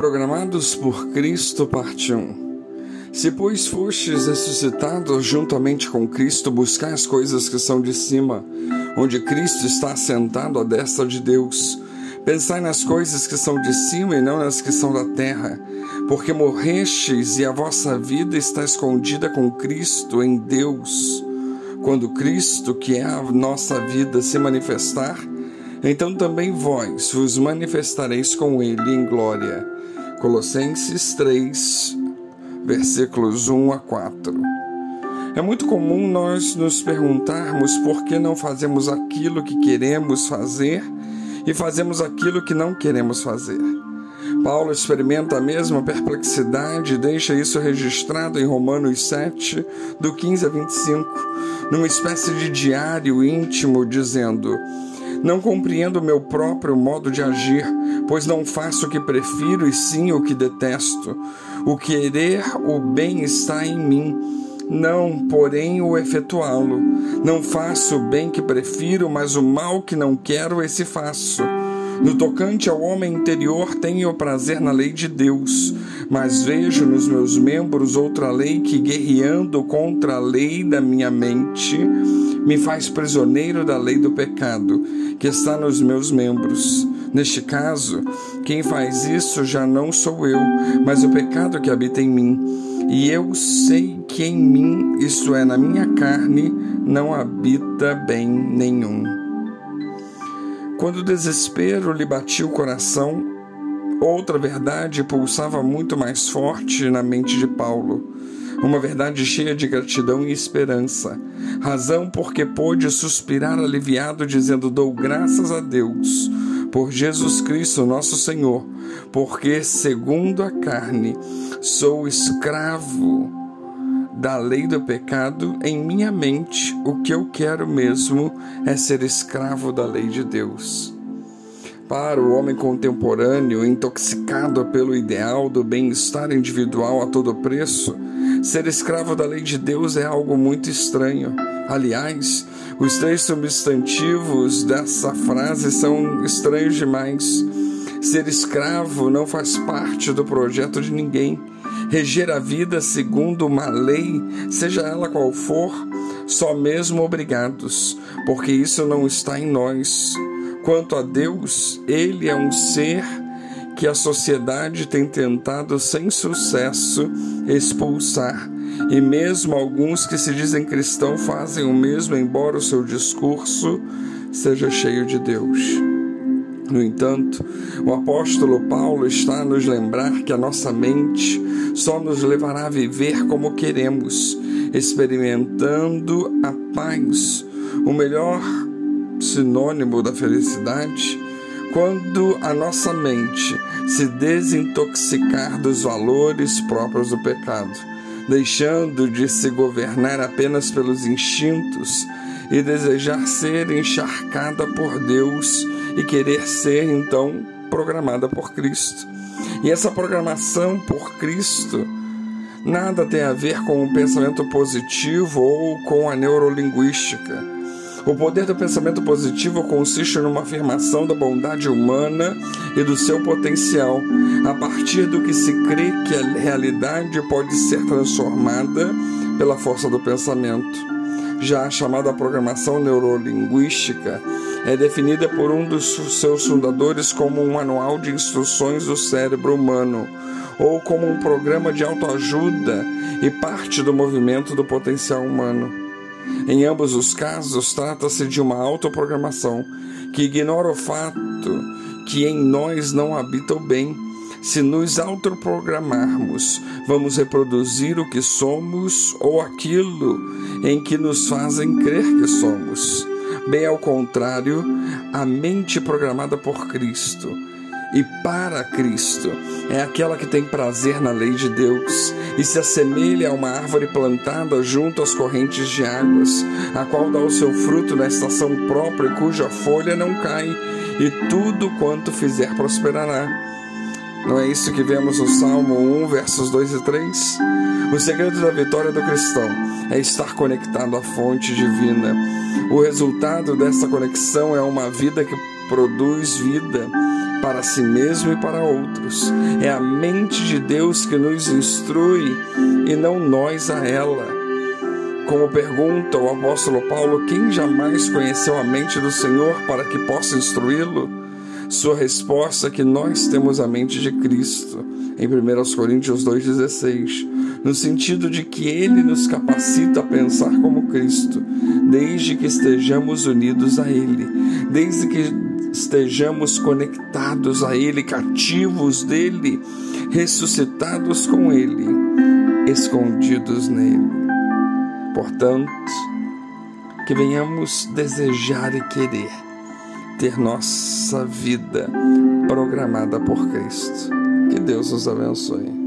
Programados por Cristo, parte 1. Se, pois, fostes ressuscitados juntamente com Cristo, buscai as coisas que são de cima, onde Cristo está assentado à destra de Deus. Pensai nas coisas que são de cima e não nas que são da terra, porque morrestes e a vossa vida está escondida com Cristo em Deus. Quando Cristo, que é a nossa vida, se manifestar, então também vós vos manifestareis com Ele em glória. Colossenses 3, versículos 1 a 4. É muito comum nós nos perguntarmos por que não fazemos aquilo que queremos fazer e fazemos aquilo que não queremos fazer. Paulo experimenta a mesma perplexidade e deixa isso registrado em Romanos 7, do 15 a 25, numa espécie de diário íntimo, dizendo: Não compreendo o meu próprio modo de agir, pois não faço o que prefiro e sim o que detesto. O querer o bem está em mim, não, porém, o efetuá-lo. Não faço o bem que prefiro, mas o mal que não quero, esse faço. No tocante ao homem interior, tenho prazer na lei de Deus, mas vejo nos meus membros outra lei que, guerreando contra a lei da minha mente, me faz prisioneiro da lei do pecado, que está nos meus membros. Neste caso, quem faz isso já não sou eu, mas o pecado que habita em mim. E eu sei que em mim, isto é, na minha carne, não habita bem nenhum. Quando o desespero lhe batia o coração, outra verdade pulsava muito mais forte na mente de Paulo. Uma verdade cheia de gratidão e esperança. Razão porque pôde suspirar aliviado, dizendo: Dou graças a Deus por Jesus Cristo, nosso Senhor, porque, segundo a carne, sou escravo da lei do pecado, em minha mente, o que eu quero mesmo é ser escravo da lei de Deus. Para o homem contemporâneo, intoxicado pelo ideal do bem-estar individual a todo preço, ser escravo da lei de Deus é algo muito estranho. Aliás, os três substantivos dessa frase são estranhos demais. Ser escravo não faz parte do projeto de ninguém reger a vida segundo uma lei, seja ela qual for, só mesmo obrigados, porque isso não está em nós. Quanto a Deus, Ele é um ser que a sociedade tem tentado sem sucesso expulsar. E mesmo alguns que se dizem cristãos fazem o mesmo, embora o seu discurso seja cheio de Deus. No entanto, o apóstolo Paulo está a nos lembrar que a nossa mente só nos levará a viver como queremos, experimentando a paz, o melhor sinônimo da felicidade, quando a nossa mente se desintoxicar dos valores próprios do pecado, deixando de se governar apenas pelos instintos e desejar ser encharcada por Deus e querer ser então programada por Cristo. E essa programação por Cristo nada tem a ver com o pensamento positivo ou com a neurolinguística. O poder do pensamento positivo consiste numa afirmação da bondade humana e do seu potencial, a partir do que se crê que a realidade pode ser transformada pela força do pensamento. Já a chamada programação neurolinguística é definida por um dos seus fundadores como um manual de instruções do cérebro humano ou como um programa de autoajuda e parte do movimento do potencial humano. Em ambos os casos, trata-se de uma autoprogramação que ignora o fato que em nós não habita o bem. Se nos autoprogramarmos, vamos reproduzir o que somos ou aquilo em que nos fazem crer que somos. Bem ao contrário, a mente programada por Cristo e para Cristo é aquela que tem prazer na lei de Deus e se assemelha a uma árvore plantada junto às correntes de águas, a qual dá o seu fruto na estação própria e cuja folha não cai, e tudo quanto fizer prosperará. Não é isso que vemos no Salmo 1, versos 2 e 3? O segredo da vitória do cristão é estar conectado à fonte divina. O resultado dessa conexão é uma vida que produz vida para si mesmo e para outros. É a mente de Deus que nos instrui e não nós a ela. Como pergunta o apóstolo Paulo, quem jamais conheceu a mente do Senhor para que possa instruí-lo? Sua resposta é que nós temos a mente de Cristo, em 1 Coríntios 2,16, no sentido de que ele nos capacita a pensar como Cristo, desde que estejamos unidos a Ele, desde que estejamos conectados a Ele, cativos dele, ressuscitados com Ele, escondidos nele. Portanto, que venhamos desejar e querer ter nossa vida programada por Cristo. Que Deus nos abençoe.